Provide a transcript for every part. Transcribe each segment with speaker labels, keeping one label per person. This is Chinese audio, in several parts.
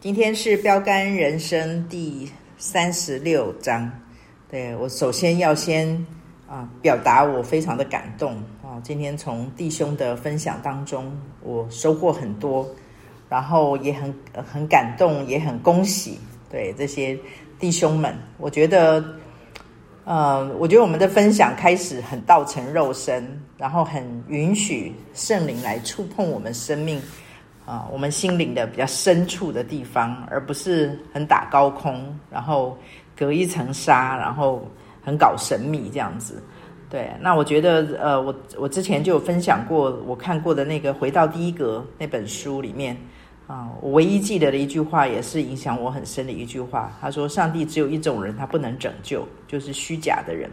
Speaker 1: 今天是标杆人生第三十六章。对，我首先要先啊表达我非常的感动啊！今天从弟兄的分享当中，我收获很多，然后也很很感动，也很恭喜。对这些弟兄们，我觉得，呃，我觉得我们的分享开始很道成肉身，然后很允许圣灵来触碰我们生命。啊，我们心灵的比较深处的地方，而不是很打高空，然后隔一层纱，然后很搞神秘这样子。对，那我觉得，呃，我我之前就有分享过，我看过的那个《回到第一格》那本书里面，啊，我唯一记得的一句话，也是影响我很深的一句话。他说：“上帝只有一种人，他不能拯救，就是虚假的人。”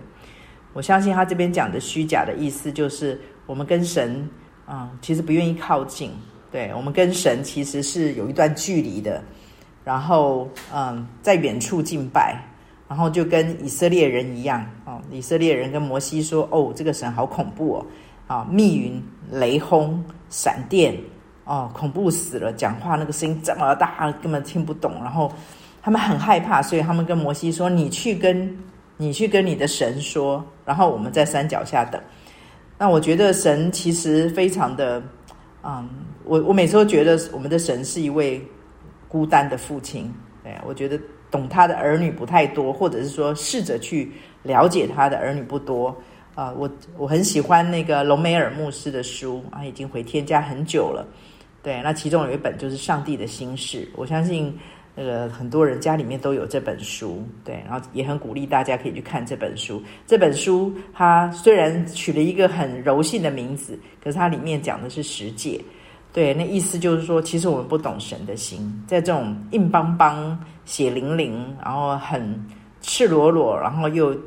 Speaker 1: 我相信他这边讲的虚假的意思，就是我们跟神啊，其实不愿意靠近。对，我们跟神其实是有一段距离的，然后嗯，在远处敬拜，然后就跟以色列人一样哦。以色列人跟摩西说：“哦，这个神好恐怖哦，啊，密云、雷轰、闪电，哦，恐怖死了！讲话那个声音这么大，根本听不懂。然后他们很害怕，所以他们跟摩西说：‘你去跟你去跟你的神说，然后我们在山脚下等。’那我觉得神其实非常的。”嗯，我我每次都觉得我们的神是一位孤单的父亲。对，我觉得懂他的儿女不太多，或者是说试着去了解他的儿女不多。啊，我我很喜欢那个隆美尔牧师的书啊，已经回天家很久了。对，那其中有一本就是《上帝的心事》，我相信。那个很多人家里面都有这本书，对，然后也很鼓励大家可以去看这本书。这本书它虽然取了一个很柔性的名字，可是它里面讲的是十诫，对，那意思就是说，其实我们不懂神的心，在这种硬邦邦、血淋淋，然后很赤裸裸，然后又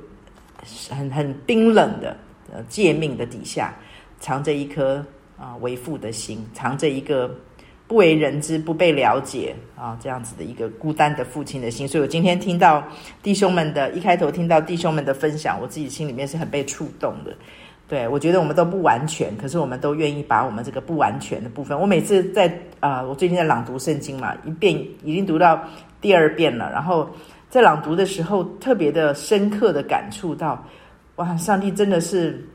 Speaker 1: 很很冰冷的呃诫命的底下，藏着一颗啊为父的心，藏着一个。不为人知、不被了解啊，这样子的一个孤单的父亲的心，所以我今天听到弟兄们的一开头听到弟兄们的分享，我自己心里面是很被触动的。对，我觉得我们都不完全，可是我们都愿意把我们这个不完全的部分。我每次在啊、我最近在朗读圣经嘛，一遍已经读到第二遍了，然后在朗读的时候特别的深刻的感触到，哇，上帝真的是。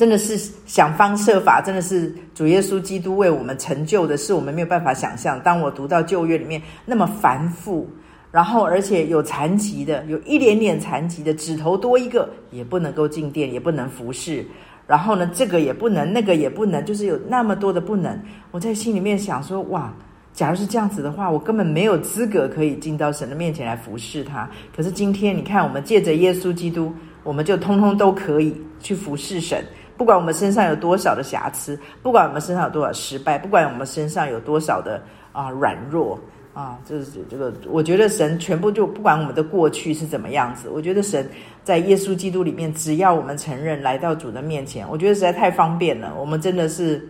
Speaker 1: 真的是想方设法，真的是主耶稣基督为我们成就的是我们没有办法想象。当我读到旧约里面那么繁复，然后而且有残疾的，有一点点残疾的，指头多一个也不能够进殿，也不能服侍。然后呢，这个也不能，那个也不能，就是有那么多的不能。我在心里面想说，哇，假如是这样子的话，我根本没有资格可以进到神的面前来服侍他。可是今天你看，我们借着耶稣基督，我们就通通都可以去服侍神。不管我们身上有多少的瑕疵，不管我们身上有多少失败，不管我们身上有多少的啊软弱啊，就是这个，我觉得神全部就不管我们的过去是怎么样子，我觉得神在耶稣基督里面，只要我们承认来到主的面前，我觉得实在太方便了。我们真的是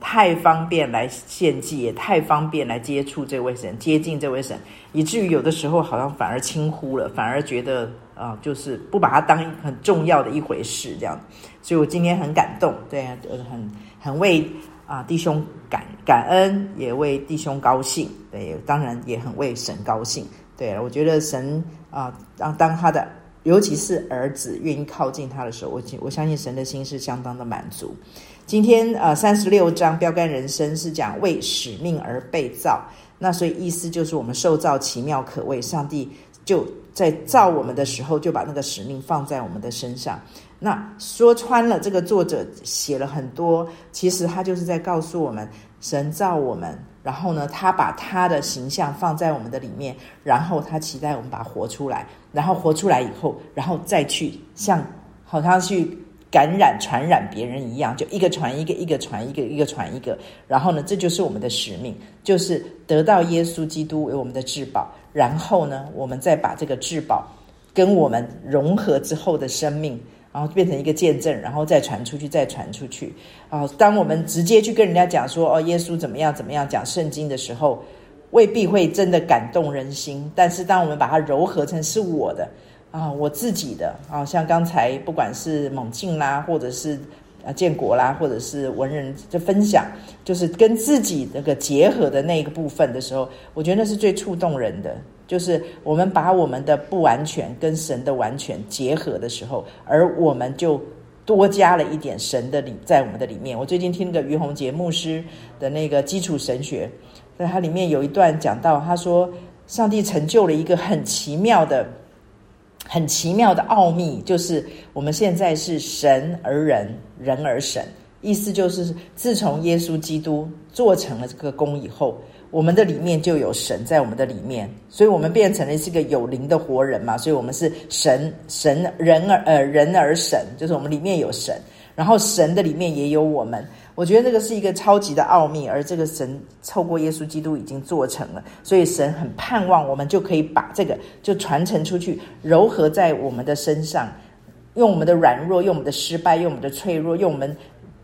Speaker 1: 太方便来献祭，也太方便来接触这位神，接近这位神，以至于有的时候好像反而轻忽了，反而觉得。啊，就是不把它当很重要的一回事，这样，所以我今天很感动，对，很很为啊弟兄感感恩，也为弟兄高兴，对，当然也很为神高兴，对，我觉得神啊，当当他的，尤其是儿子愿意靠近他的时候，我我相信神的心是相当的满足。今天啊，三十六章标杆人生是讲为使命而被造，那所以意思就是我们受造奇妙可畏，上帝。就在造我们的时候，就把那个使命放在我们的身上。那说穿了，这个作者写了很多，其实他就是在告诉我们，神造我们，然后呢，他把他的形象放在我们的里面，然后他期待我们把它活出来，然后活出来以后，然后再去像好像去感染、传染别人一样，就一个传一个，一个传一个，一个传一个。然后呢，这就是我们的使命，就是得到耶稣基督为我们的至宝。然后呢，我们再把这个至宝跟我们融合之后的生命，然后变成一个见证，然后再传出去，再传出去。啊，当我们直接去跟人家讲说，哦，耶稣怎么样怎么样，讲圣经的时候，未必会真的感动人心。但是当我们把它糅合成是我的啊，我自己的啊，像刚才不管是猛进啦，或者是啊建国啦，或者是文人的分享，就是跟自己那个结合的那个部分的时候，我觉得那是最触动人的，就是我们把我们的不完全跟神的完全结合的时候，而我们就多加了一点神的里在我们的里面。我最近听那个于洪杰牧师的那个基础神学，在它里面有一段讲到，他说上帝成就了一个很奇妙的。很奇妙的奥秘，就是我们现在是神而人，人而神，意思就是自从耶稣基督做成了这个工以后，我们的里面就有神在我们的里面，所以我们变成了是个有灵的活人嘛，所以我们是神神人而呃人而神，就是我们里面有神，然后神的里面也有我们。我觉得这个是一个超级的奥秘，而这个神透过耶稣基督已经做成了，所以神很盼望我们就可以把这个就传承出去，糅合在我们的身上，用我们的软弱，用我们的失败，用我们的脆弱，用我们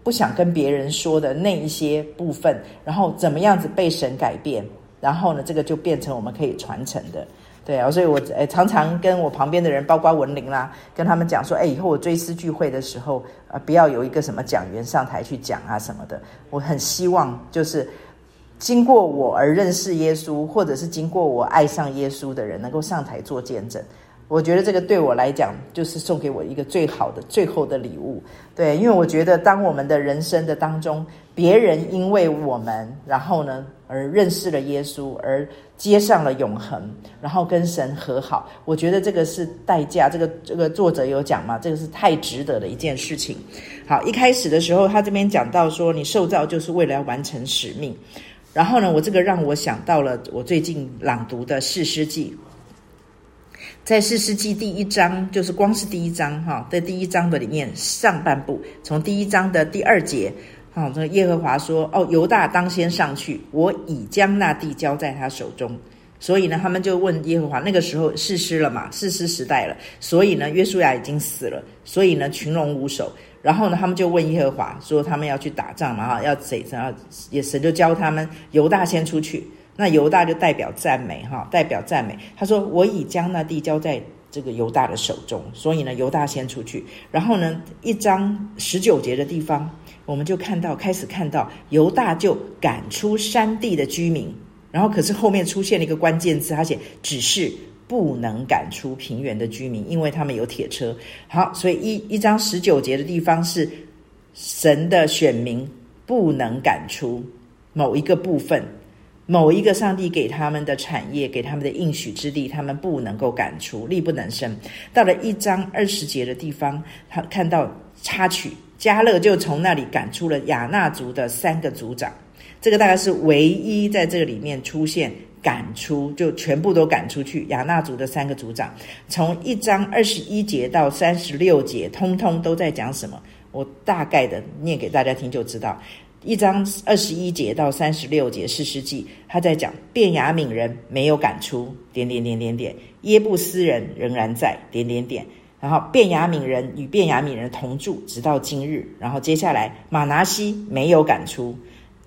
Speaker 1: 不想跟别人说的那一些部分，然后怎么样子被神改变，然后呢，这个就变成我们可以传承的。对啊，所以我诶常常跟我旁边的人，包括文玲啦，跟他们讲说，哎以后我追思聚会的时候，呃，不要有一个什么讲员上台去讲啊什么的。我很希望就是经过我而认识耶稣，或者是经过我爱上耶稣的人，能够上台做见证。我觉得这个对我来讲，就是送给我一个最好的、最后的礼物。对，因为我觉得，当我们的人生的当中，别人因为我们，然后呢，而认识了耶稣，而接上了永恒，然后跟神和好，我觉得这个是代价。这个这个作者有讲嘛，这个是太值得的一件事情。好，一开始的时候，他这边讲到说，你受造就是为了要完成使命。然后呢，我这个让我想到了我最近朗读的《士师记》。在士师记第一章，就是光是第一章哈，在第一章的里面上半部，从第一章的第二节，哈，这耶和华说：“哦，犹大当先上去，我已将那地交在他手中。”所以呢，他们就问耶和华。那个时候士师了嘛，士师时代了，所以呢，约书亚已经死了，所以呢，群龙无首。然后呢，他们就问耶和华说：“他们要去打仗嘛？哈，要谁？然后也神就教他们犹大先出去。”那犹大就代表赞美哈，代表赞美。他说：“我已将那地交在这个犹大的手中。”所以呢，犹大先出去。然后呢，一章十九节的地方，我们就看到开始看到犹大就赶出山地的居民。然后可是后面出现了一个关键字，他写只是不能赶出平原的居民，因为他们有铁车。好，所以一一章十九节的地方是神的选民不能赶出某一个部分。某一个上帝给他们的产业，给他们的应许之地，他们不能够赶出，力不能胜。到了一章二十节的地方，他看到插曲，加勒就从那里赶出了亚纳族的三个族长。这个大概是唯一在这个里面出现赶出，就全部都赶出去。亚纳族的三个族长，从一章二十一节到三十六节，通通都在讲什么？我大概的念给大家听就知道。一章二十一节到三十六节，士师记，他在讲便雅悯人没有赶出，点点点点点，耶布斯人仍然在，点点点，然后便雅悯人与便雅悯人同住，直到今日。然后接下来马拿西没有赶出，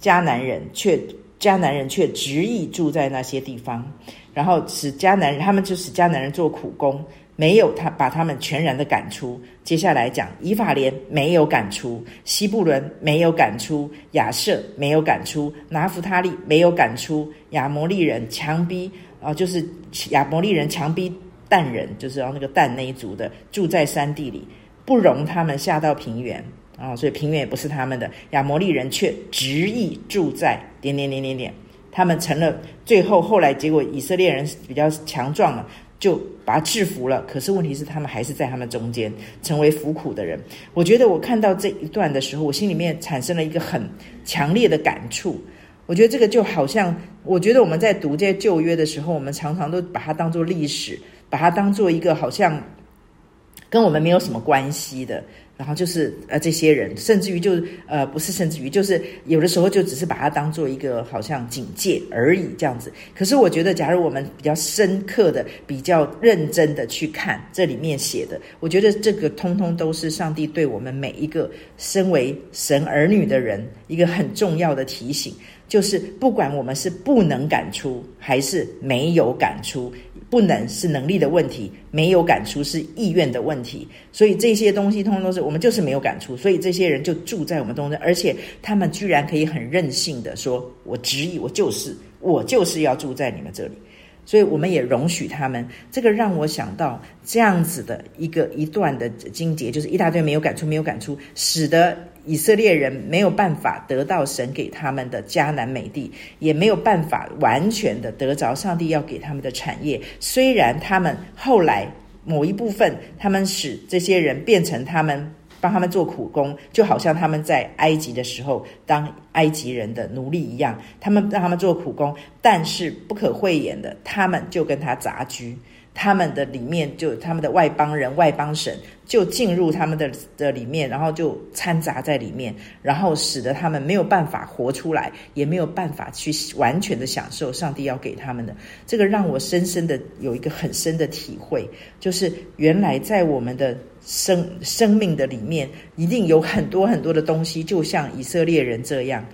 Speaker 1: 迦南人却迦南人却执意住在那些地方，然后使迦南人他们就使迦南人做苦工。没有他把他们全然的赶出。接下来讲以法莲没有赶出，西布伦没有赶出，亚设没有赶出，拿弗他利没有赶出，亚摩利人强逼啊，就是亚摩利人强逼但人，就是要那个但那一族的住在山地里，不容他们下到平原啊，所以平原也不是他们的。亚摩利人却执意住在点点点点点，他们成了最后后来结果以色列人比较强壮了。就把他制服了，可是问题是他们还是在他们中间成为服苦的人。我觉得我看到这一段的时候，我心里面产生了一个很强烈的感触。我觉得这个就好像，我觉得我们在读这些旧约的时候，我们常常都把它当做历史，把它当做一个好像跟我们没有什么关系的。然后就是呃，这些人甚至于就呃，不是甚至于，就是有的时候就只是把它当做一个好像警戒而已这样子。可是我觉得，假如我们比较深刻的、比较认真的去看这里面写的，我觉得这个通通都是上帝对我们每一个身为神儿女的人一个很重要的提醒，就是不管我们是不能赶出还是没有赶出。不能是能力的问题，没有感出是意愿的问题，所以这些东西通通都是我们就是没有感出，所以这些人就住在我们东镇，而且他们居然可以很任性的说：“我执意，我就是我就是要住在你们这里。”所以我们也容许他们。这个让我想到这样子的一个一段的经节，就是一大堆没有敢出，没有敢出，使得。以色列人没有办法得到神给他们的迦南美地，也没有办法完全的得着上帝要给他们的产业。虽然他们后来某一部分，他们使这些人变成他们帮他们做苦工，就好像他们在埃及的时候当埃及人的奴隶一样，他们让他们做苦工，但是不可讳言的，他们就跟他杂居。他们的里面就他们的外邦人、外邦神就进入他们的的里面，然后就掺杂在里面，然后使得他们没有办法活出来，也没有办法去完全的享受上帝要给他们的。这个让我深深的有一个很深的体会，就是原来在我们的生生命的里面，一定有很多很多的东西，就像以色列人这样，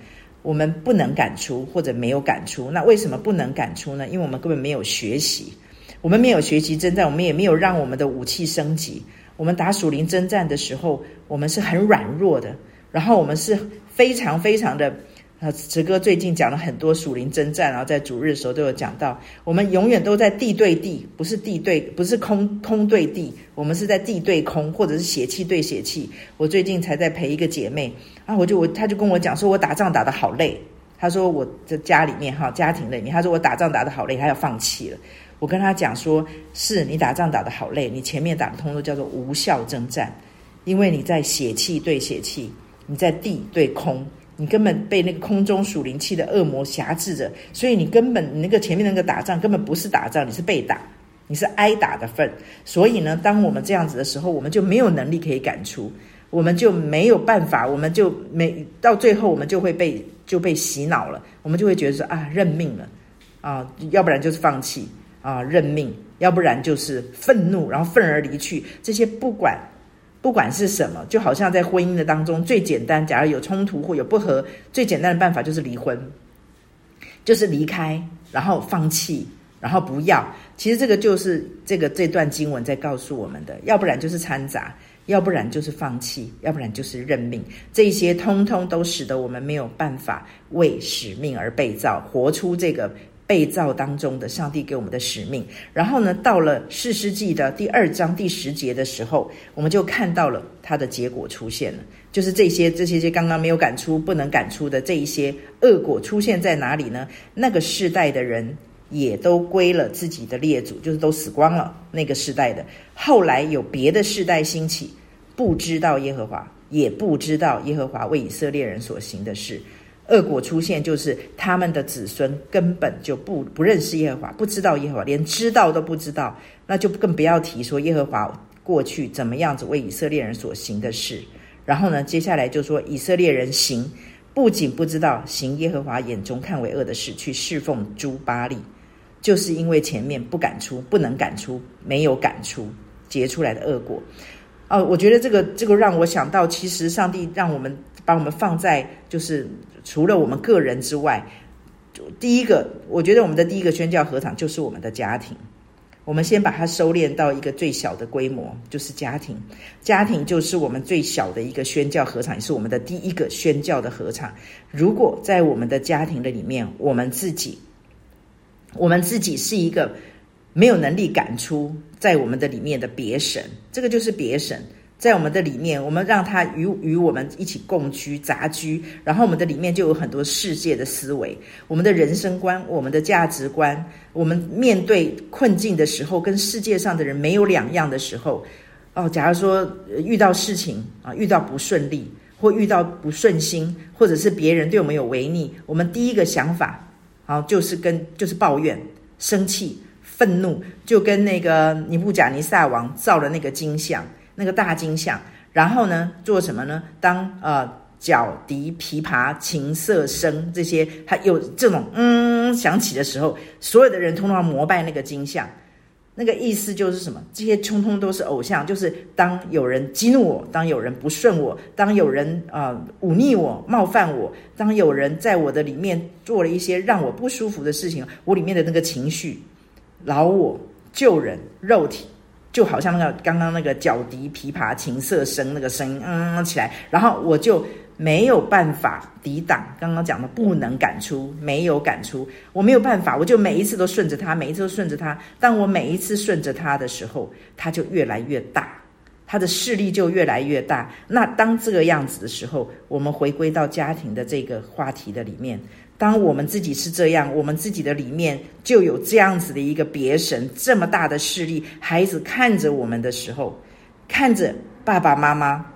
Speaker 1: 我们不能赶出或者没有赶出。那为什么不能赶出呢？因为我们根本没有学习。我们没有学习征战，我们也没有让我们的武器升级。我们打属灵征战的时候，我们是很软弱的。然后我们是非常非常的，呃，哲哥最近讲了很多属灵征战，然后在主日的时候都有讲到，我们永远都在地对地，不是地对，不是空空对地，我们是在地对空，或者是血气对血气。我最近才在陪一个姐妹啊，我就我，她就跟我讲说，我打仗打得好累。她说我在家里面哈，家庭里面，她说我打仗打得好累，她要放弃了。我跟他讲说，是你打仗打得好累，你前面打的通都叫做无效征战，因为你在血气对血气，你在地对空，你根本被那个空中属灵气的恶魔辖制着，所以你根本你那个前面那个打仗根本不是打仗，你是被打，你是挨打的份。所以呢，当我们这样子的时候，我们就没有能力可以赶出，我们就没有办法，我们就没到最后，我们就会被就被洗脑了，我们就会觉得说啊，认命了啊，要不然就是放弃。啊，认命，要不然就是愤怒，然后愤而离去。这些不管不管是什么，就好像在婚姻的当中，最简单，假如有冲突或有不和，最简单的办法就是离婚，就是离开，然后放弃，然后不要。其实这个就是这个这段经文在告诉我们的，要不然就是掺杂，要不然就是放弃，要不然就是认命。这些通通都使得我们没有办法为使命而被造，活出这个。被造当中的上帝给我们的使命，然后呢，到了四世纪的第二章第十节的时候，我们就看到了它的结果出现了，就是这些这些些刚刚没有赶出、不能赶出的这一些恶果出现在哪里呢？那个世代的人也都归了自己的列祖，就是都死光了。那个世代的后来有别的世代兴起，不知道耶和华，也不知道耶和华为以色列人所行的事。恶果出现，就是他们的子孙根本就不不认识耶和华，不知道耶和华，连知道都不知道，那就更不要提说耶和华过去怎么样子为以色列人所行的事。然后呢，接下来就说以色列人行，不仅不知道行耶和华眼中看为恶的事，去侍奉诸巴力，就是因为前面不敢出，不能敢出，没有敢出结出来的恶果。哦，我觉得这个这个让我想到，其实上帝让我们把我们放在就是。除了我们个人之外，第一个，我觉得我们的第一个宣教合场就是我们的家庭。我们先把它收敛到一个最小的规模，就是家庭。家庭就是我们最小的一个宣教合场，也是我们的第一个宣教的合场。如果在我们的家庭的里面，我们自己，我们自己是一个没有能力赶出在我们的里面的别神，这个就是别神。在我们的里面，我们让他与与我们一起共居杂居，然后我们的里面就有很多世界的思维，我们的人生观、我们的价值观，我们面对困境的时候，跟世界上的人没有两样的时候，哦，假如说遇到事情啊，遇到不顺利，或遇到不顺心，或者是别人对我们有违逆，我们第一个想法啊，就是跟就是抱怨、生气、愤怒，就跟那个尼布甲尼撒王造了那个金像。那个大金像，然后呢，做什么呢？当呃角笛、琵琶、琴瑟声这些，他有这种嗯响起的时候，所有的人通通膜拜那个金像。那个意思就是什么？这些通通都是偶像。就是当有人激怒我，当有人不顺我，当有人呃忤逆我、冒犯我，当有人在我的里面做了一些让我不舒服的事情，我里面的那个情绪，老我。旧人肉体。就好像那个刚刚那个角笛、琵琶、琴瑟声那个声音，嗯起来，然后我就没有办法抵挡刚刚讲的不能赶出，没有赶出，我没有办法，我就每一次都顺着他，每一次都顺着他。当我每一次顺着他的时候，他就越来越大，他的势力就越来越大。那当这个样子的时候，我们回归到家庭的这个话题的里面。当我们自己是这样，我们自己的里面就有这样子的一个别神，这么大的势力，孩子看着我们的时候，看着爸爸妈妈。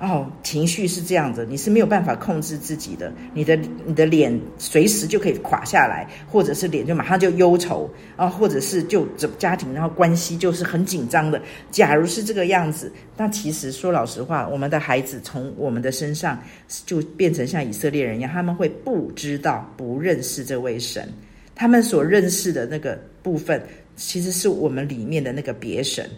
Speaker 1: 哦，情绪是这样子，你是没有办法控制自己的，你的你的脸随时就可以垮下来，或者是脸就马上就忧愁啊，或者是就这家庭然后关系就是很紧张的。假如是这个样子，那其实说老实话，我们的孩子从我们的身上就变成像以色列人一样，他们会不知道、不认识这位神，他们所认识的那个部分，其实是我们里面的那个别神。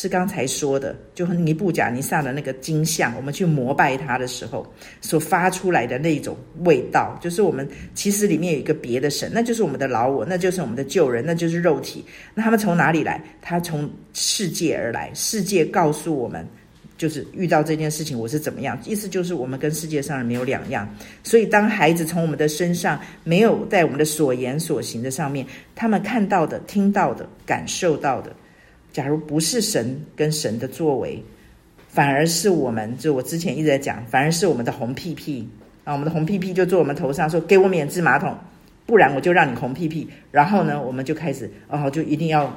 Speaker 1: 是刚才说的，就尼布甲尼撒的那个金像，我们去膜拜他的时候所发出来的那种味道，就是我们其实里面有一个别的神，那就是我们的老我，那就是我们的旧人，那就是肉体。那他们从哪里来？他从世界而来，世界告诉我们，就是遇到这件事情我是怎么样，意思就是我们跟世界上人没有两样。所以当孩子从我们的身上没有在我们的所言所行的上面，他们看到的、听到的、感受到的。假如不是神跟神的作为，反而是我们，就我之前一直在讲，反而是我们的红屁屁啊，我们的红屁屁就坐我们头上，说给我免治马桶，不然我就让你红屁屁。然后呢，我们就开始哦，就一定要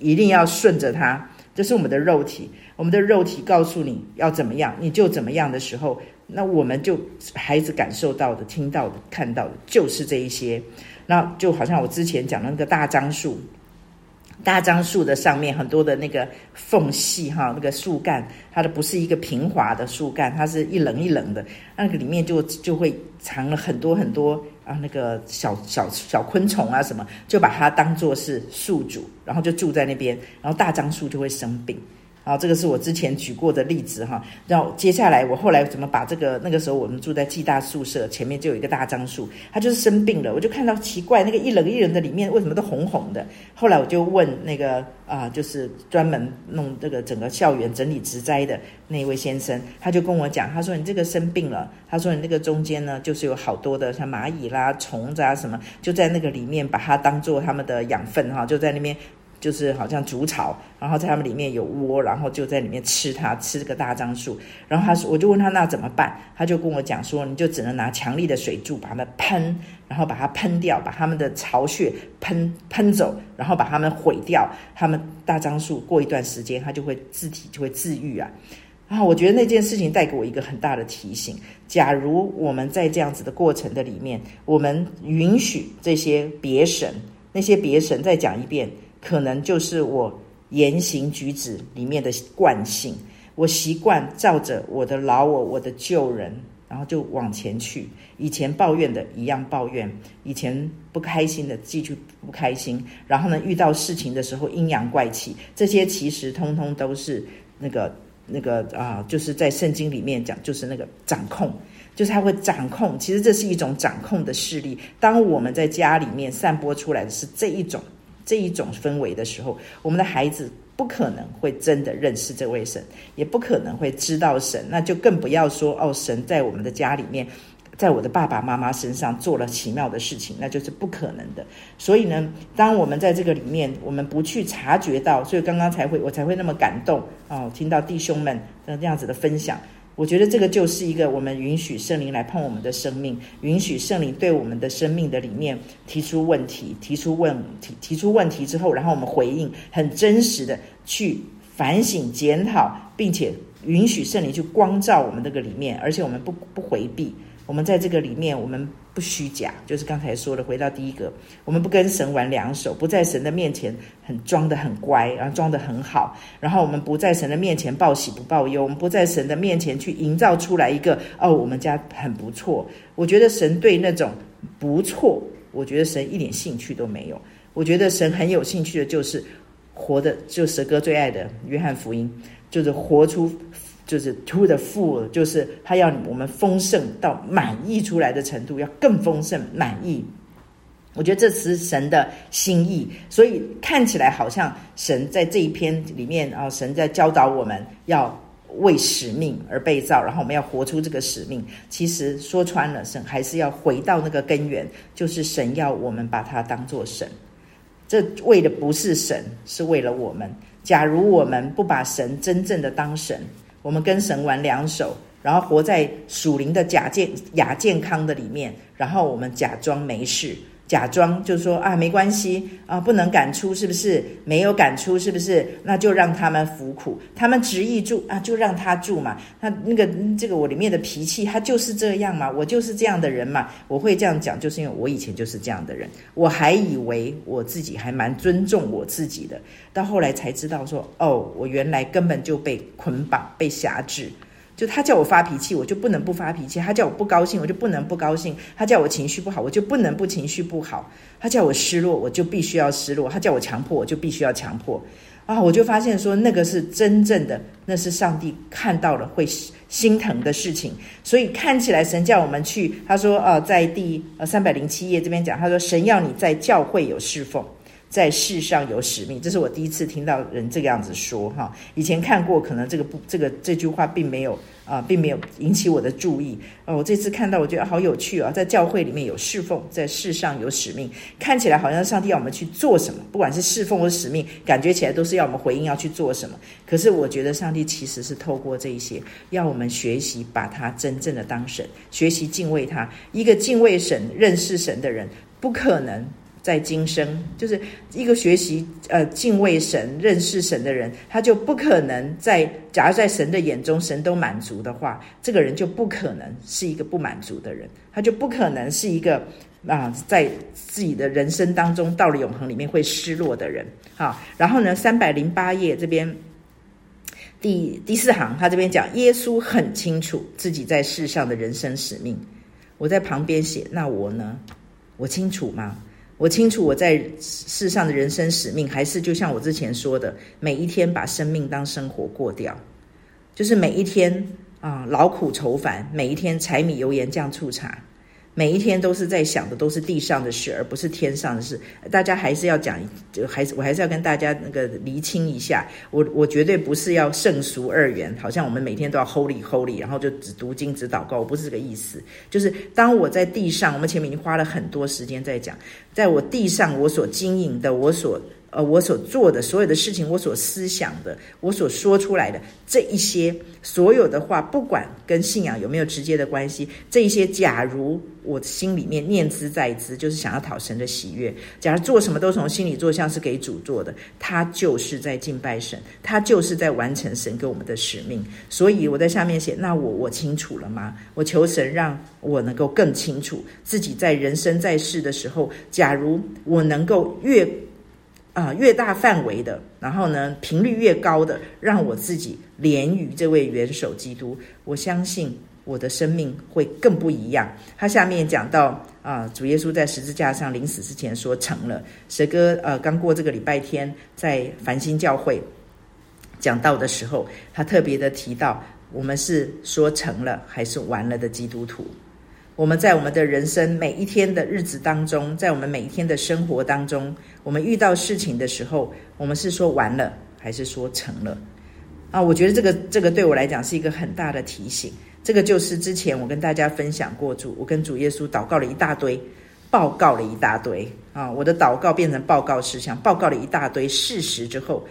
Speaker 1: 一定要顺着他，这是我们的肉体，我们的肉体告诉你要怎么样，你就怎么样的时候，那我们就孩子感受到的、听到的、看到的，就是这一些。那就好像我之前讲的那个大樟树。大樟树的上面很多的那个缝隙哈，那个树干它的不是一个平滑的树干，它是一棱一棱的，那个里面就就会藏了很多很多啊那个小小小昆虫啊什么，就把它当做是宿主，然后就住在那边，然后大樟树就会生病。啊，这个是我之前举过的例子哈。然后接下来我后来怎么把这个？那个时候我们住在暨大宿舍前面就有一个大樟树，它就是生病了。我就看到奇怪，那个一棱一棱的里面为什么都红红的？后来我就问那个啊，就是专门弄这个整个校园整理植栽的那位先生，他就跟我讲，他说你这个生病了，他说你那个中间呢，就是有好多的像蚂蚁啦、虫子啊什么，就在那个里面把它当做他们的养分哈，就在那边。就是好像筑巢，然后在他们里面有窝，然后就在里面吃它，吃这个大樟树。然后他说，我就问他那怎么办？他就跟我讲说，你就只能拿强力的水柱把它们喷，然后把它喷掉，把他们的巢穴喷喷走，然后把它们毁掉。他们大樟树过一段时间，它就会自体就会自愈啊。然后我觉得那件事情带给我一个很大的提醒：假如我们在这样子的过程的里面，我们允许这些别神，那些别神再讲一遍。可能就是我言行举止里面的惯性，我习惯照着我的老我、我的旧人，然后就往前去。以前抱怨的一样抱怨，以前不开心的继续不开心。然后呢，遇到事情的时候阴阳怪气，这些其实通通都是那个那个啊、就是在圣经里面讲，就是那个掌控，就是他会掌控。其实这是一种掌控的势力。当我们在家里面散播出来的是这一种。这一种氛围的时候，我们的孩子不可能会真的认识这位神，也不可能会知道神，那就更不要说哦，神在我们的家里面，在我的爸爸妈妈身上做了奇妙的事情，那就是不可能的。所以呢，当我们在这个里面，我们不去察觉到，所以刚刚才会我才会那么感动哦，听到弟兄们的这样子的分享。我觉得这个就是一个我们允许圣灵来碰我们的生命，允许圣灵对我们的生命的里面提出问题，提出问题，提出问题之后，然后我们回应，很真实的去反省检讨，并且允许圣灵去光照我们这个里面，而且我们不不回避。我们在这个里面，我们不虚假，就是刚才说的，回到第一个，我们不跟神玩两手，不在神的面前很装得很乖，然后装得很好，然后我们不在神的面前报喜不报忧，我们不在神的面前去营造出来一个哦，我们家很不错。我觉得神对那种不错，我觉得神一点兴趣都没有。我觉得神很有兴趣的就是活的，就蛇哥最爱的约翰福音，就是活出。就是 to the full，就是他要我们丰盛到满溢出来的程度，要更丰盛满意。我觉得这是神的心意，所以看起来好像神在这一篇里面啊，神在教导我们要为使命而被造，然后我们要活出这个使命。其实说穿了，神还是要回到那个根源，就是神要我们把它当作神。这为的不是神，是为了我们。假如我们不把神真正的当神，我们跟神玩两手，然后活在属灵的假健亚健康的里面，然后我们假装没事。假装就说啊，没关系啊，不能赶出是不是？没有赶出是不是？那就让他们服苦，他们执意住啊，就让他住嘛。他那个这个我里面的脾气，他就是这样嘛，我就是这样的人嘛。我会这样讲，就是因为我以前就是这样的人。我还以为我自己还蛮尊重我自己的，到后来才知道说，哦，我原来根本就被捆绑、被辖制。就他叫我发脾气，我就不能不发脾气；他叫我不高兴，我就不能不高兴；他叫我情绪不好，我就不能不情绪不好；他叫我失落，我就必须要失落；他叫我强迫，我就必须要强迫。啊，我就发现说，那个是真正的，那是上帝看到了会心疼的事情。所以看起来神叫我们去，他说呃，在第呃三百零七页这边讲，他说神要你在教会有侍奉。在世上有使命，这是我第一次听到人这个样子说哈。以前看过，可能这个不，这个这句话并没有啊、并没有引起我的注意。哦，我这次看到，我觉得好有趣啊、哦。在教会里面有侍奉，在世上有使命，看起来好像上帝要我们去做什么，不管是侍奉或使命，感觉起来都是要我们回应要去做什么。可是我觉得上帝其实是透过这一些，要我们学习把他真正的当神，学习敬畏他。一个敬畏神、认识神的人，不可能。在今生，就是一个学习呃敬畏神、认识神的人，他就不可能在假如在神的眼中，神都满足的话，这个人就不可能是一个不满足的人，他就不可能是一个啊、在自己的人生当中到了永恒里面会失落的人。好，然后呢，三百零八页这边第第四行，他这边讲耶稣很清楚自己在世上的人生使命。我在旁边写，那我呢？我清楚吗？我清楚我在世上的人生使命，还是就像我之前说的，每一天把生命当生活过掉，就是每一天啊劳苦愁烦，每一天柴米油盐酱醋茶。每一天都是在想的都是地上的事，而不是天上的事。大家还是要讲，就还是我还是要跟大家那个厘清一下。我我绝对不是要圣俗二元，好像我们每天都要 holy holy，然后就只读经只祷告，我不是这个意思。就是当我在地上，我们前面已经花了很多时间在讲，在我地上我所经营的，我所。呃，我所做的所有的事情，我所思想的，我所说出来的这一些所有的话，不管跟信仰有没有直接的关系，这一些，假如我心里面念兹在兹，就是想要讨神的喜悦，假如做什么都从心里做，像是给主做的，他就是在敬拜神，他就是在完成神给我们的使命。所以我在下面写，那我我清楚了吗？我求神让我能够更清楚自己在人生在世的时候，假如我能够越。啊，越大范围的，然后呢，频率越高的，让我自己连于这位元首基督，我相信我的生命会更不一样。他下面讲到啊，主耶稣在十字架上临死之前说成了。蛇哥呃，刚过这个礼拜天在繁星教会讲道的时候，他特别的提到，我们是说成了还是完了的基督徒。我们在我们的人生每一天的日子当中，在我们每一天的生活当中，我们遇到事情的时候，我们是说完了，还是说成了？啊，我觉得这个这个对我来讲是一个很大的提醒。这个就是之前我跟大家分享过主，我跟主耶稣祷告了一大堆，报告了一大堆啊，我的祷告变成报告事项，报告了一大堆事实之后，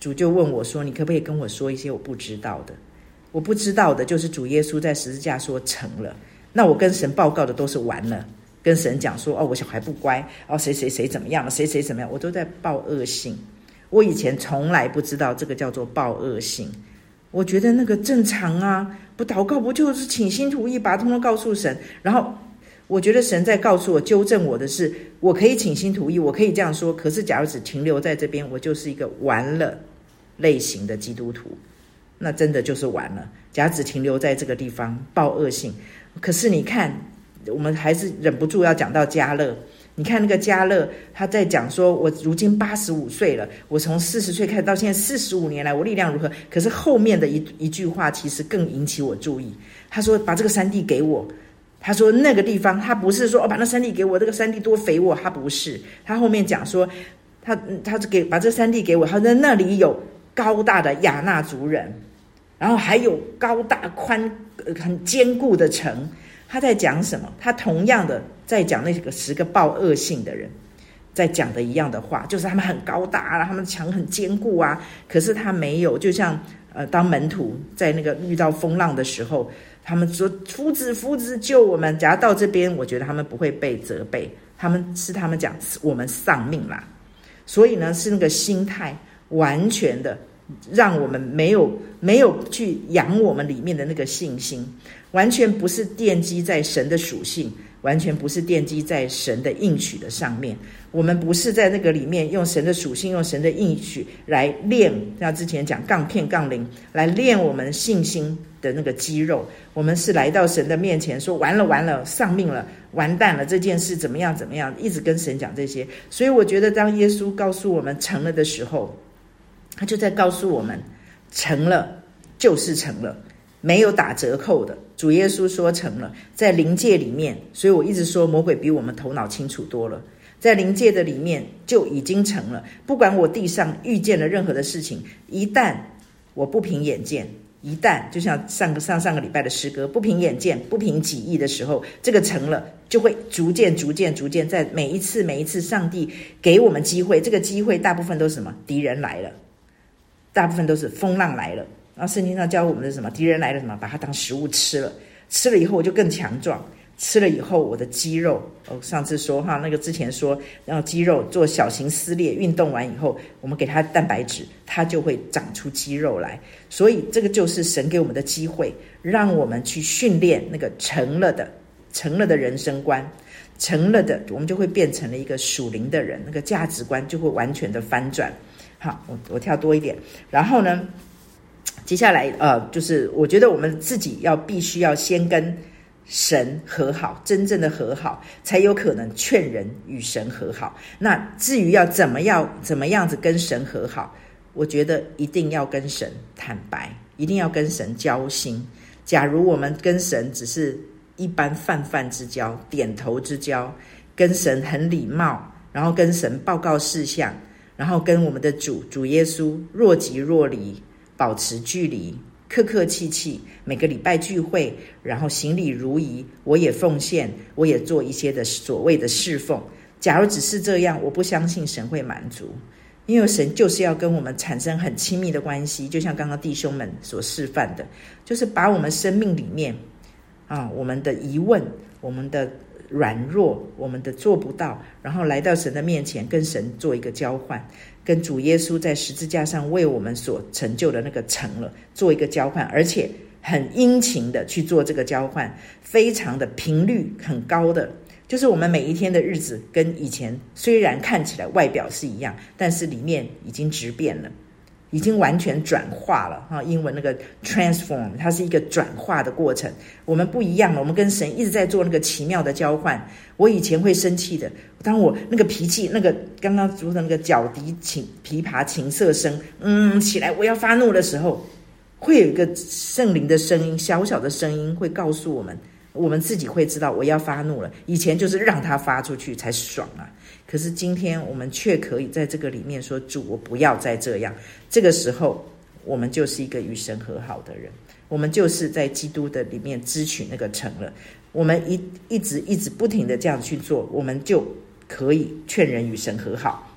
Speaker 1: 主就问我说：“你可不可以跟我说一些我不知道的？我不知道的就是主耶稣在十字架说成了。”那我跟神报告的都是完了，跟神讲说哦，我小孩不乖哦，谁谁谁怎么样了，谁谁怎么样，我都在报恶性。我以前从来不知道这个叫做报恶性，我觉得那个正常啊，不祷告不就是倾心吐意，把通通告诉神。然后我觉得神在告诉我、纠正我的是，我可以倾心吐意，我可以这样说。可是假如只停留在这边，我就是一个完了类型的基督徒，那真的就是完了。假如只停留在这个地方报恶性。可是你看，我们还是忍不住要讲到迦勒。你看那个迦勒，他在讲说：“我如今八十五岁了，我从四十岁开始到现在四十五年来，我力量如何？”可是后面的一一句话，其实更引起我注意。他说：“把这个山地给我。”他说那个地方，他不是说哦，把那山地给我，这个山地多肥沃，他不是。他后面讲说，他他给把这山地给我，他说那里有高大的亚纳族人，然后还有高大宽很坚固的城。他在讲什么？他同样的在讲那个十个暴恶性的人，在讲的一样的话，就是他们很高大啊，他们墙很坚固啊。可是他没有，就像呃，当门徒在那个遇到风浪的时候。他们说：“夫子，夫子，救我们！”假如到这边，我觉得他们不会被责备，他们是他们讲我们丧命啦。所以呢，是那个心态完全的，让我们没有没有去养我们里面的那个信心，完全不是奠基在神的属性。完全不是奠基在神的应许的上面，我们不是在那个里面用神的属性、用神的应许来练。像之前讲杠片、杠铃，来练我们信心的那个肌肉。我们是来到神的面前，说完了完了，丧命了，完蛋了，这件事怎么样怎么样，一直跟神讲这些。所以我觉得，当耶稣告诉我们成了的时候，他就在告诉我们，成了就是成了。没有打折扣的，主耶稣说成了，在灵界里面，所以我一直说魔鬼比我们头脑清楚多了，在灵界的里面就已经成了。不管我地上遇见了任何的事情，一旦我不凭眼见，一旦就像上个上上个礼拜的诗歌，不凭眼见，不凭己意的时候，这个成了，就会逐渐逐渐逐渐，在每一次每一次上帝给我们机会，这个机会大部分都是什么？敌人来了，大部分都是风浪来了。然后圣经上教我们的什么？敌人来了什么？把它当食物吃了，吃了以后我就更强壮。吃了以后我的肌肉，哦，上次说哈，那个之前说，然后肌肉做小型撕裂，运动完以后，我们给它蛋白质，它就会长出肌肉来。所以这个就是神给我们的机会，让我们去训练那个成了的、成了的人生观，成了的，我们就会变成了一个属灵的人，那个价值观就会完全的翻转。好，我我跳多一点，然后呢？接下来，呃，就是我觉得我们自己要必须要先跟神和好，真正的和好，才有可能劝人与神和好。那至于要怎么样、怎么样子跟神和好，我觉得一定要跟神坦白，一定要跟神交心。假如我们跟神只是一般泛泛之交、点头之交，跟神很礼貌，然后跟神报告事项，然后跟我们的主主耶稣若即若离。保持距离，客客气气，每个礼拜聚会，然后行礼如仪。我也奉献，我也做一些的所谓的侍奉。假如只是这样，我不相信神会满足，因为神就是要跟我们产生很亲密的关系。就像刚刚弟兄们所示范的，就是把我们生命里面啊，我们的疑问，我们的。软弱，我们的做不到，然后来到神的面前，跟神做一个交换，跟主耶稣在十字架上为我们所成就的那个成了，做一个交换，而且很殷勤的去做这个交换，非常的频率很高的，就是我们每一天的日子跟以前虽然看起来外表是一样，但是里面已经质变了。已经完全转化了哈，英文那个 transform，它是一个转化的过程。我们不一样了，我们跟神一直在做那个奇妙的交换。我以前会生气的，当我那个脾气，那个刚刚读的那个角笛琴琵琶琴瑟声，嗯，起来我要发怒的时候，会有一个圣灵的声音，小小的声音会告诉我们，我们自己会知道我要发怒了。以前就是让它发出去才爽啊。可是今天我们却可以在这个里面说：“主，我不要再这样。”这个时候，我们就是一个与神和好的人，我们就是在基督的里面支取那个成了。我们一一直一直不停的这样去做，我们就可以劝人与神和好。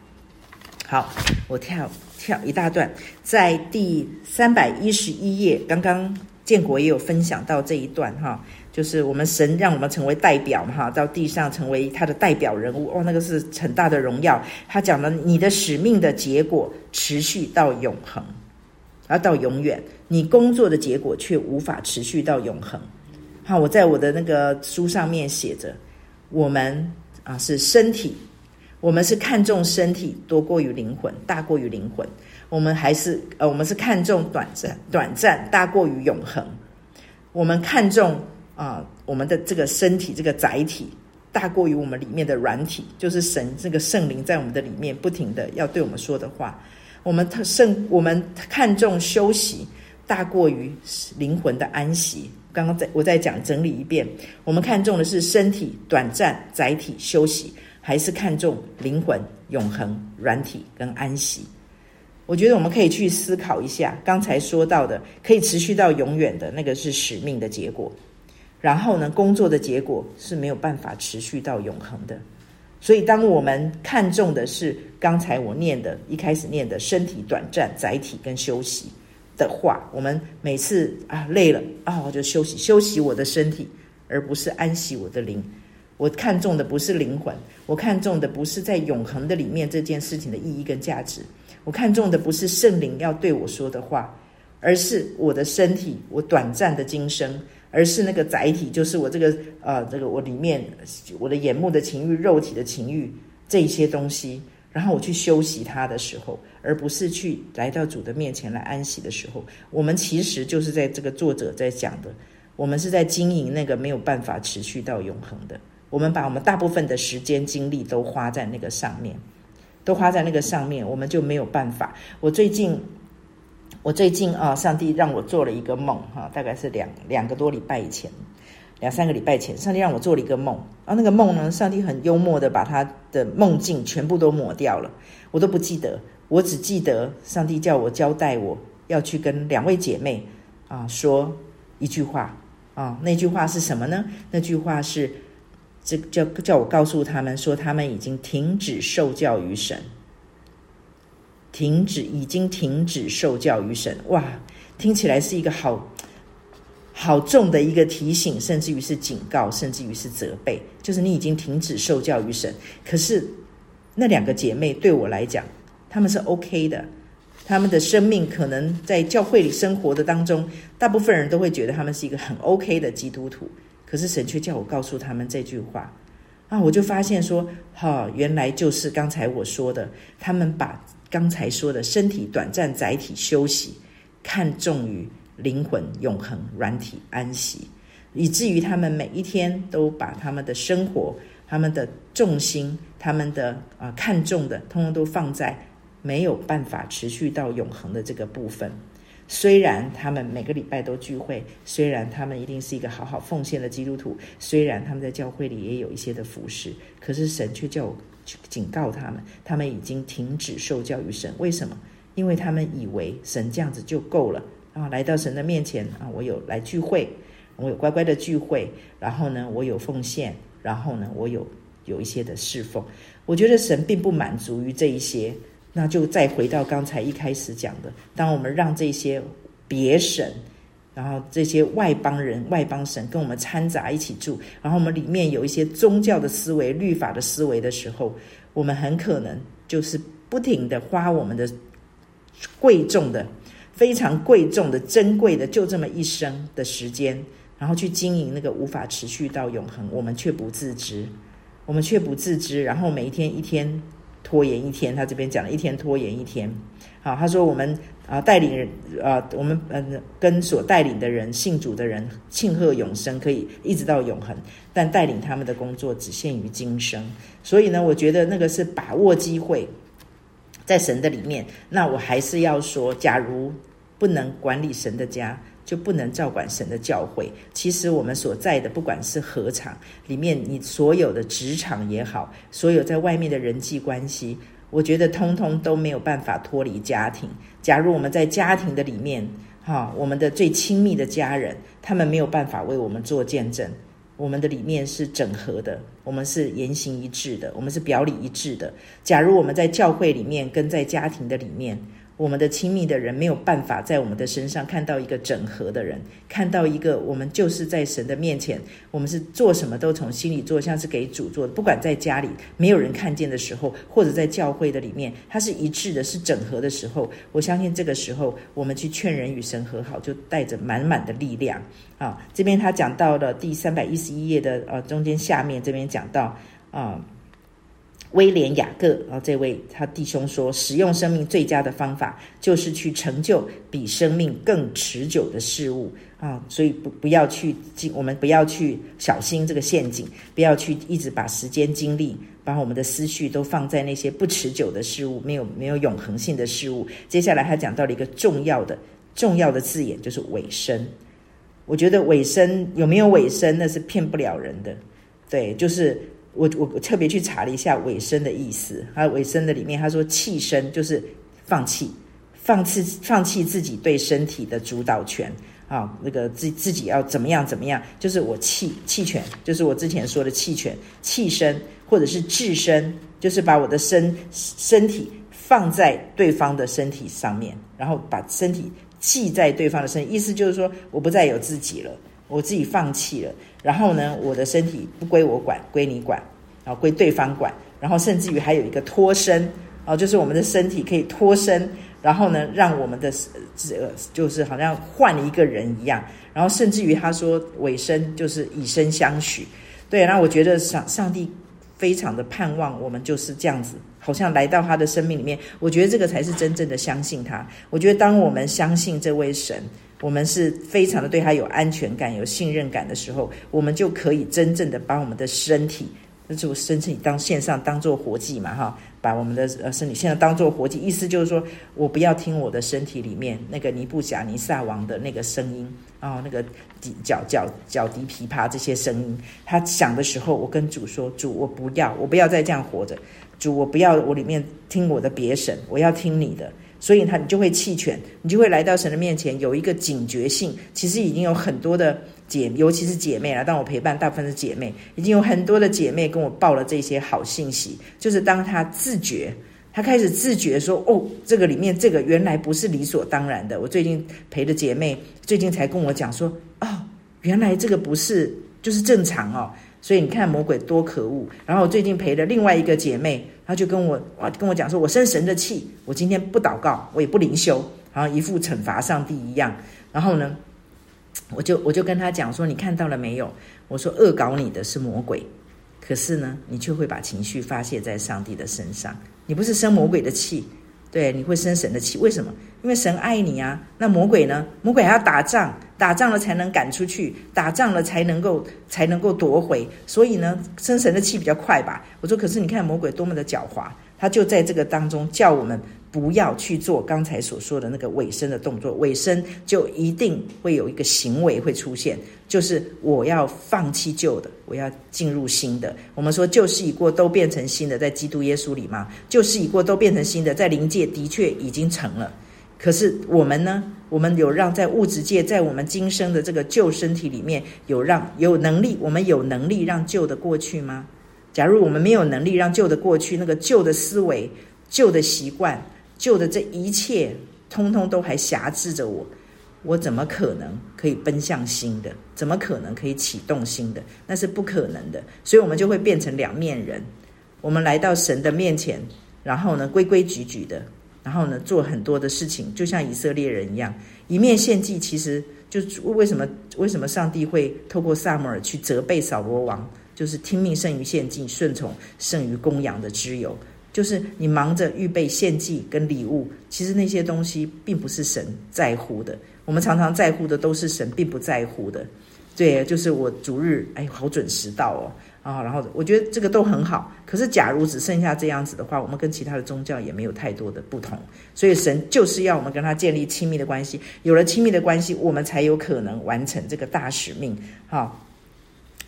Speaker 1: 好，我跳跳一大段，在第三百一十一页，刚刚建国也有分享到这一段哈。就是我们神让我们成为代表，哈，到地上成为他的代表人物哦，那个是很大的荣耀。他讲了，你的使命的结果持续到永恒，而到永远，你工作的结果却无法持续到永恒。好，我在我的那个书上面写着，我们啊是身体，我们是看重身体多过于灵魂，大过于灵魂。我们还是呃，我们是看重短暂，短暂大过于永恒。我们看重。啊，我们的这个身体，这个载体大过于我们里面的软体，就是神这个圣灵在我们的里面不停的要对我们说的话。我们特圣，我们看重休息大过于灵魂的安息。刚刚在我再讲整理一遍，我们看重的是身体短暂载体休息，还是看重灵魂永恒软体跟安息？我觉得我们可以去思考一下，刚才说到的可以持续到永远的那个是使命的结果，然后呢，工作的结果是没有办法持续到永恒的。所以，当我们看重的是刚才我念的一开始念的身体短暂载体跟休息的话，我们每次啊累了啊，我就休息休息我的身体，而不是安息我的灵。我看重的不是灵魂，我看重的不是在永恒的里面这件事情的意义跟价值，我看重的不是圣灵要对我说的话，而是我的身体，我短暂的今生。而是那个载体，就是我这个呃，这个我里面我的眼目的情欲、肉体的情欲这一些东西，然后我去休息它的时候，而不是去来到主的面前来安息的时候，我们其实就是在这个作者在讲的，我们是在经营那个没有办法持续到永恒的，我们把我们大部分的时间精力都花在那个上面，都花在那个上面，我们就没有办法。我最近。我最近啊，上帝让我做了一个梦哈，大概是两两个多礼拜以前，两三个礼拜前，上帝让我做了一个梦。然后那个梦呢，上帝很幽默的把他的梦境全部都抹掉了，我都不记得，我只记得上帝叫我交代我要去跟两位姐妹啊说一句话啊，那句话是什么呢？那句话是这叫叫我告诉他们说，他们已经停止受教于神。停止，已经停止受教于神。哇，听起来是一个好好重的一个提醒，甚至于是警告，甚至于是责备。就是你已经停止受教于神。可是那两个姐妹对我来讲，她们是 OK 的。她们的生命可能在教会里生活的当中，大部分人都会觉得她们是一个很 OK 的基督徒。可是神却叫我告诉他们这句话啊，我就发现说，哈、原来就是刚才我说的，他们把。刚才说的身体短暂载体休息，看重于灵魂永恒软体安息，以至于他们每一天都把他们的生活、他们的重心、他们的啊、看重的，通通都放在没有办法持续到永恒的这个部分。虽然他们每个礼拜都聚会，虽然他们一定是一个好好奉献的基督徒，虽然他们在教会里也有一些的服侍，可是神却叫我。去警告他们，他们已经停止受教于神。为什么？因为他们以为神这样子就够了啊！来到神的面前啊，我有来聚会，我有乖乖的聚会，然后呢，我有奉献，然后呢，我有有一些的侍奉。我觉得神并不满足于这一些，那就再回到刚才一开始讲的，当我们让这些别神。然后这些外邦人、外邦神跟我们掺杂一起住，然后我们里面有一些宗教的思维、律法的思维的时候，我们很可能就是不停的花我们的贵重的、非常贵重的、珍贵的，就这么一生的时间，然后去经营那个无法持续到永恒，我们却不自知，我们却不自知，然后每一天一天拖延一天，他这边讲了一天拖延一天。好，他说我们。啊，带领人啊，我们嗯，跟所带领的人信主的人庆贺永生，可以一直到永恒。但带领他们的工作只限于今生。所以呢，我觉得那个是把握机会，在神的里面。那我还是要说，假如不能管理神的家，就不能照管神的教会。其实我们所在的，不管是何场里面，你所有的职场也好，所有在外面的人际关系。我觉得通通都没有办法脱离家庭。假如我们在家庭的里面，哈，我们的最亲密的家人，他们没有办法为我们做见证。我们的里面是整合的，我们是言行一致的，我们是表里一致的。假如我们在教会里面跟在家庭的里面。我们的亲密的人没有办法在我们的身上看到一个整合的人，看到一个我们就是在神的面前，我们是做什么都从心里做，像是给主做的。不管在家里没有人看见的时候，或者在教会的里面，它是一致的，是整合的时候，我相信这个时候我们去劝人与神和好，就带着满满的力量啊。这边他讲到了第三百一十一页的呃中间下面这边讲到啊。威廉雅各啊，这位他弟兄说，使用生命最佳的方法就是去成就比生命更持久的事物啊，所以不不要去进，我们不要去小心这个陷阱，不要去一直把时间精力，把我们的思绪都放在那些不持久的事物，没有没有永恒性的事物。接下来他讲到了一个重要的重要的字眼，就是尾声。我觉得尾声有没有尾声，那是骗不了人的。对，就是我我特别去查了一下尾声的意思，还有尾声的里面他说弃身就是放弃，放弃放弃自己对身体的主导权啊，那个自自己要怎么样怎么样，就是我弃弃权，就是我之前说的弃权，弃身或者是置身，就是把我的身身体放在对方的身体上面，然后把身体系在对方的身体，意思就是说我不再有自己了。我自己放弃了，然后呢，我的身体不归我管，归你管，啊，归对方管，然后甚至于还有一个脱身，啊，就是我们的身体可以脱身，然后呢，让我们的这就是好像换了一个人一样，然后甚至于他说尾声就是以身相许，对，那我觉得上上帝非常的盼望我们就是这样子，好像来到他的生命里面，我觉得这个才是真正的相信他。我觉得当我们相信这位神。我们是非常的对他有安全感、有信任感的时候，我们就可以真正的把我们的身体，那就身体当线上当做活祭嘛，哈，把我们的呃身体现在当做活祭，意思就是说我不要听我的身体里面那个尼布甲尼撒王的那个声音啊，那个底脚脚脚笛琵琶这些声音，他响的时候，我跟主说，主我不要，我不要再这样活着，主我不要我里面听我的别神，我要听你的。所以他，你就会弃权，你就会来到神的面前，有一个警觉性。其实已经有很多的姐，尤其是姐妹了。当我陪伴大部分的姐妹，已经有很多的姐妹跟我报了这些好信息。就是当她自觉，他开始自觉说：“哦，这个里面这个原来不是理所当然的。”我最近陪的姐妹，最近才跟我讲说：“哦，原来这个不是，就是正常哦。”所以你看魔鬼多可恶。然后我最近陪了另外一个姐妹，她就跟我哇跟我讲说：“我生神的气，我今天不祷告，我也不灵修，然后一副惩罚上帝一样。”然后呢，我就我就跟她讲说：“你看到了没有？我说恶搞你的是魔鬼，可是呢，你却会把情绪发泄在上帝的身上，你不是生魔鬼的气。”对，你会生神的气，为什么？因为神爱你啊。那魔鬼呢？魔鬼还要打仗，打仗了才能赶出去，打仗了才能够才能够夺回。所以呢，生神的气比较快吧。我说，可是你看魔鬼多么的狡猾，他就在这个当中叫我们。不要去做刚才所说的那个尾声的动作，尾声就一定会有一个行为会出现，就是我要放弃旧的，我要进入新的。我们说旧事已过，都变成新的，在基督耶稣里嘛，旧事已过，都变成新的，在灵界的确已经成了。可是我们呢？我们有让在物质界，在我们今生的这个旧身体里面有让有能力，我们有能力让旧的过去吗？假如我们没有能力让旧的过去，那个旧的思维、旧的习惯。旧的这一切，通通都还辖制着我，我怎么可能可以奔向新的？怎么可能可以启动新的？那是不可能的。所以，我们就会变成两面人。我们来到神的面前，然后呢，规规矩矩的，然后呢，做很多的事情，就像以色列人一样，一面献祭。其实，就为什么为什么上帝会透过撒母耳去责备扫罗王，就是听命胜于献祭，顺从胜于供养的脂油。就是你忙着预备献祭跟礼物，其实那些东西并不是神在乎的。我们常常在乎的都是神并不在乎的。对，就是我逐日哎，好准时到哦啊，然后我觉得这个都很好。可是假如只剩下这样子的话，我们跟其他的宗教也没有太多的不同。所以神就是要我们跟他建立亲密的关系，有了亲密的关系，我们才有可能完成这个大使命。好。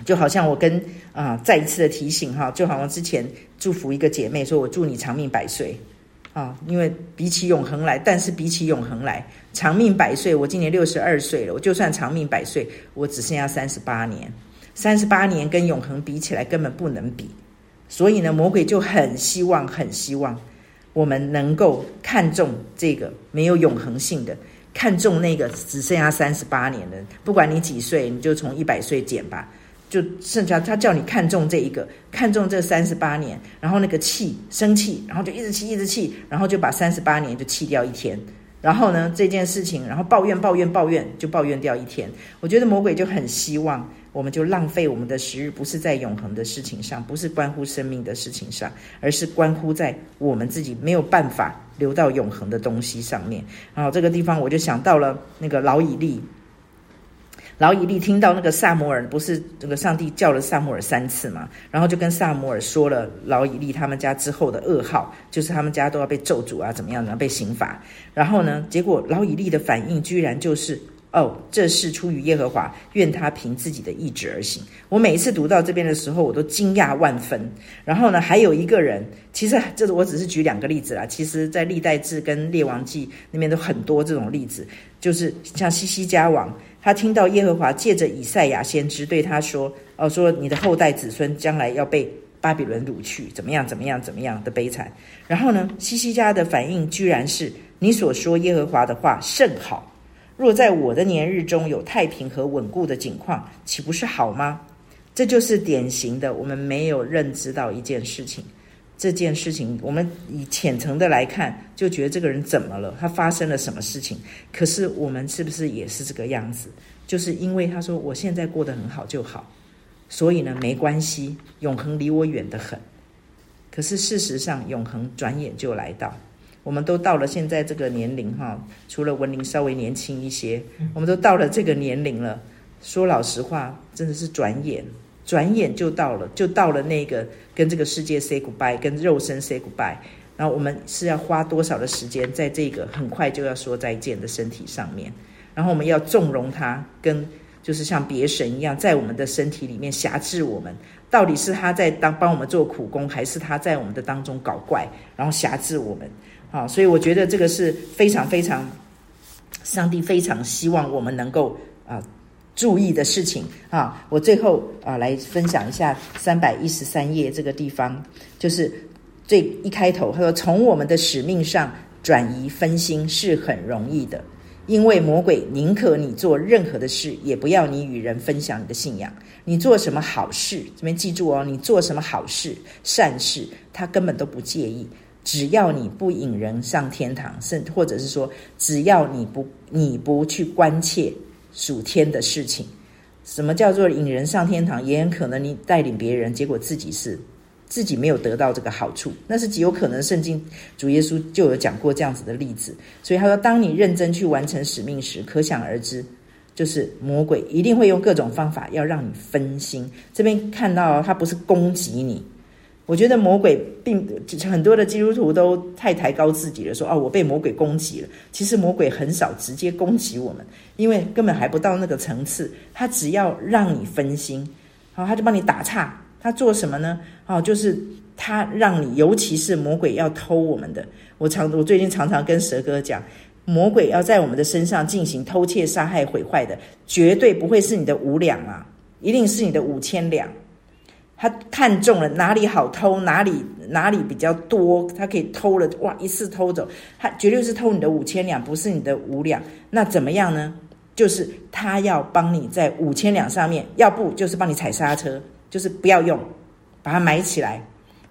Speaker 1: 就好像我跟啊、再一次的提醒哈，就好像之前祝福一个姐妹说，我祝你长命百岁啊，因为比起永恒来，但是比起永恒来，长命百岁，我今年六十二岁了，我就算长命百岁，我只剩下三十八年，三十八年跟永恒比起来根本不能比，所以呢，魔鬼就很希望，很希望我们能够看重这个没有永恒性的，看重那个只剩下三十八年的，不管你几岁，你就从一百岁减吧。就剩下他叫你看重这一个，看重这三十八年，然后那个气生气，然后就一直气一直气，然后就把三十八年就气掉一天，然后呢这件事情，然后抱怨抱怨抱怨，就抱怨掉一天。我觉得魔鬼就很希望我们就浪费我们的时日，不是在永恒的事情上，不是关乎生命的事情上，而是关乎在我们自己没有办法留到永恒的东西上面。然后这个地方我就想到了那个老以利。老以利听到那个撒摩尔，不是那个上帝叫了撒摩尔三次嘛，然后就跟撒摩尔说了老以利他们家之后的噩耗，就是他们家都要被咒诅啊，怎么样呢？被刑罚。然后呢，结果老以利的反应居然就是哦，这是出于耶和华，愿他凭自己的意志而行。我每一次读到这边的时候，我都惊讶万分。然后呢，还有一个人，其实这我只是举两个例子啦。其实，在历代志跟列王记那边都很多这种例子，就是像西西家王，他听到耶和华借着以赛亚先知对他说：“哦，说你的后代子孙将来要被巴比伦掳去，怎么样，怎么样，怎么样的悲惨。”然后呢，西西家的反应居然是：“你所说耶和华的话甚好。”若在我的年日中有太平和稳固的景况，岂不是好吗？这就是典型的，我们没有认知到一件事情。这件事情，我们以浅层的来看，就觉得这个人怎么了？他发生了什么事情？可是我们是不是也是这个样子？就是因为他说我现在过得很好就好，所以呢，没关系，永恒离我远得很。可是事实上，永恒转眼就来到。我们都到了现在这个年龄哈，除了文玲稍微年轻一些，我们都到了这个年龄了。说老实话，真的是转眼，转眼就到了，就到了那个跟这个世界 say goodbye，跟肉身 say goodbye。然后我们是要花多少的时间在这个很快就要说再见的身体上面？然后我们要纵容他，跟就是像别神一样，在我们的身体里面辖制我们。到底是他在当帮我们做苦工，还是他在我们的当中搞怪，然后辖制我们？啊，所以我觉得这个是非常非常，上帝非常希望我们能够啊注意的事情啊。我最后啊来分享一下三百一十三页这个地方，就是最一开头他说：“从我们的使命上转移分心是很容易的，因为魔鬼宁可你做任何的事，也不要你与人分享你的信仰。你做什么好事，这边记住哦，你做什么好事善事，他根本都不介意。”只要你不引人上天堂，甚或者是说，只要你不你不去关切属天的事情，什么叫做引人上天堂？也很可能你带领别人，结果自己是自己没有得到这个好处，那是极有可能。圣经主耶稣就有讲过这样子的例子，所以他说，当你认真去完成使命时，可想而知，就是魔鬼一定会用各种方法要让你分心。这边看到他不是攻击你。我觉得魔鬼并很多的基督徒都太抬高自己了，说哦，我被魔鬼攻击了。其实魔鬼很少直接攻击我们，因为根本还不到那个层次。他只要让你分心，好，他就帮你打岔。他做什么呢？哦，就是他让你，尤其是魔鬼要偷我们的。我常我最近常常跟蛇哥讲，魔鬼要在我们的身上进行偷窃、杀害、毁坏的，绝对不会是你的五两啊，一定是你的五千两。他看中了哪里好偷，哪里哪里比较多，他可以偷了哇，一次偷走，他绝对是偷你的五千两，不是你的五两。那怎么样呢？就是他要帮你在五千两上面，要不就是帮你踩刹车，就是不要用，把它埋起来，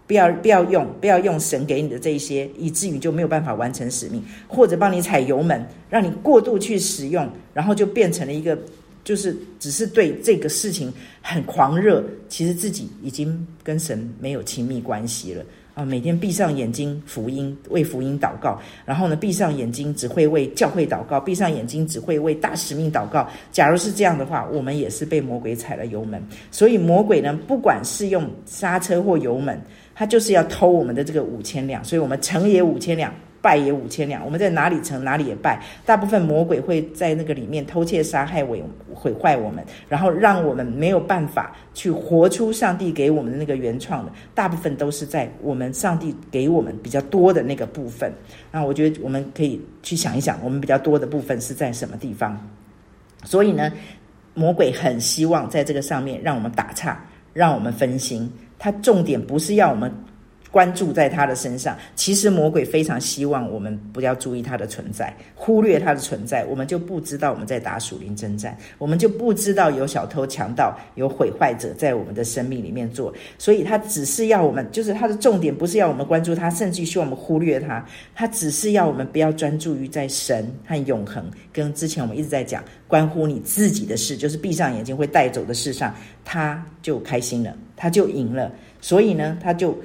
Speaker 1: 不要不要用，不要用神给你的这一些，以至于就没有办法完成使命，或者帮你踩油门，让你过度去使用，然后就变成了一个。就是只是对这个事情很狂热，其实自己已经跟神没有亲密关系了啊！每天闭上眼睛，福音为福音祷告，然后呢，闭上眼睛只会为教会祷告，闭上眼睛只会为大使命祷告。假如是这样的话，我们也是被魔鬼踩了油门。所以魔鬼呢，不管是用刹车或油门，他就是要偷我们的这个五千两，所以我们成也五千两。败也五千两，我们在哪里成哪里也败。大部分魔鬼会在那个里面偷窃、杀害、毁毁坏我们，然后让我们没有办法去活出上帝给我们的那个原创的。大部分都是在我们上帝给我们比较多的那个部分。那我觉得我们可以去想一想，我们比较多的部分是在什么地方？所以呢，魔鬼很希望在这个上面让我们打岔，让我们分心。他重点不是要我们。关注在他的身上，其实魔鬼非常希望我们不要注意他的存在，忽略他的存在，我们就不知道我们在打属灵征战，我们就不知道有小偷、强盗、有毁坏者在我们的生命里面做。所以他只是要我们，就是他的重点不是要我们关注他，甚至希望我们忽略他，他只是要我们不要专注于在神和永恒，跟之前我们一直在讲关乎你自己的事，就是闭上眼睛会带走的事上，他就开心了，他就赢了。所以呢，他就。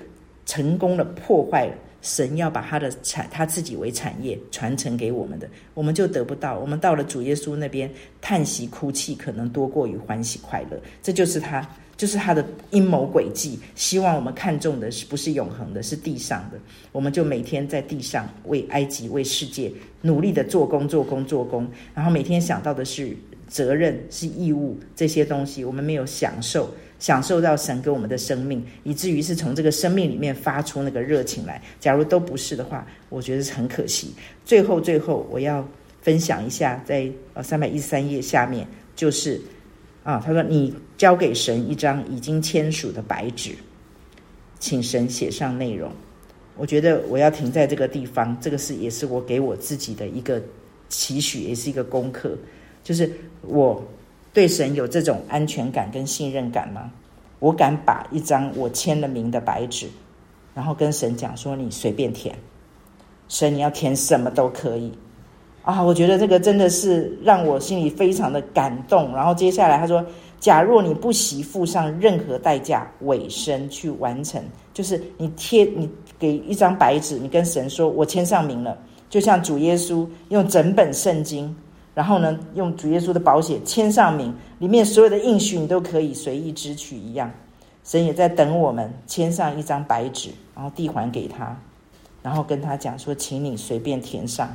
Speaker 1: 成功的破坏了神要把他的产他自己为产业传承给我们的，我们就得不到。我们到了主耶稣那边，叹息哭泣可能多过于欢喜快乐。这就是他。就是他的阴谋诡计，希望我们看重的是不是永恒的，是地上的。我们就每天在地上为埃及、为世界努力的做工、做工、做工，然后每天想到的是责任、是义务这些东西，我们没有享受。享受到神给我们的生命，以至于是从这个生命里面发出那个热情来。假如都不是的话，我觉得是很可惜。最后，最后我要分享一下，在呃三百一十三页下面，就是啊，他说你交给神一张已经签署的白纸，请神写上内容。我觉得我要停在这个地方，这个是也是我给我自己的一个期许，也是一个功课，就是我。对神有这种安全感跟信任感吗？我敢把一张我签了名的白纸，然后跟神讲说：“你随便填，神你要填什么都可以。”啊，我觉得这个真的是让我心里非常的感动。然后接下来他说：“假若你不惜付上任何代价，委身去完成，就是你贴你给一张白纸，你跟神说：‘我签上名了’，就像主耶稣用整本圣经。”然后呢，用主耶稣的宝血签上名，里面所有的应许你都可以随意支取一样。神也在等我们签上一张白纸，然后递还给他，然后跟他讲说，请你随便填上。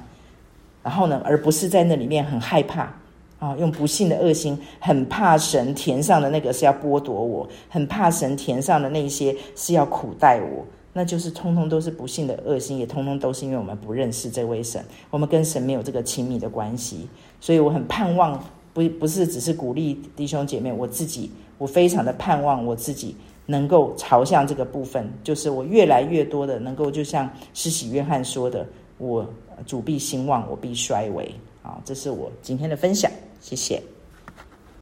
Speaker 1: 然后呢，而不是在那里面很害怕啊，用不信的恶心，很怕神填上的那个是要剥夺我，很怕神填上的那些是要苦待我。那就是通通都是不幸的恶心，也通通都是因为我们不认识这位神，我们跟神没有这个亲密的关系，所以我很盼望，不不是只是鼓励弟兄姐妹，我自己我非常的盼望我自己能够朝向这个部分，就是我越来越多的能够，就像施洗约翰说的，我主必兴旺，我必衰微。好，这是我今天的分享，谢谢。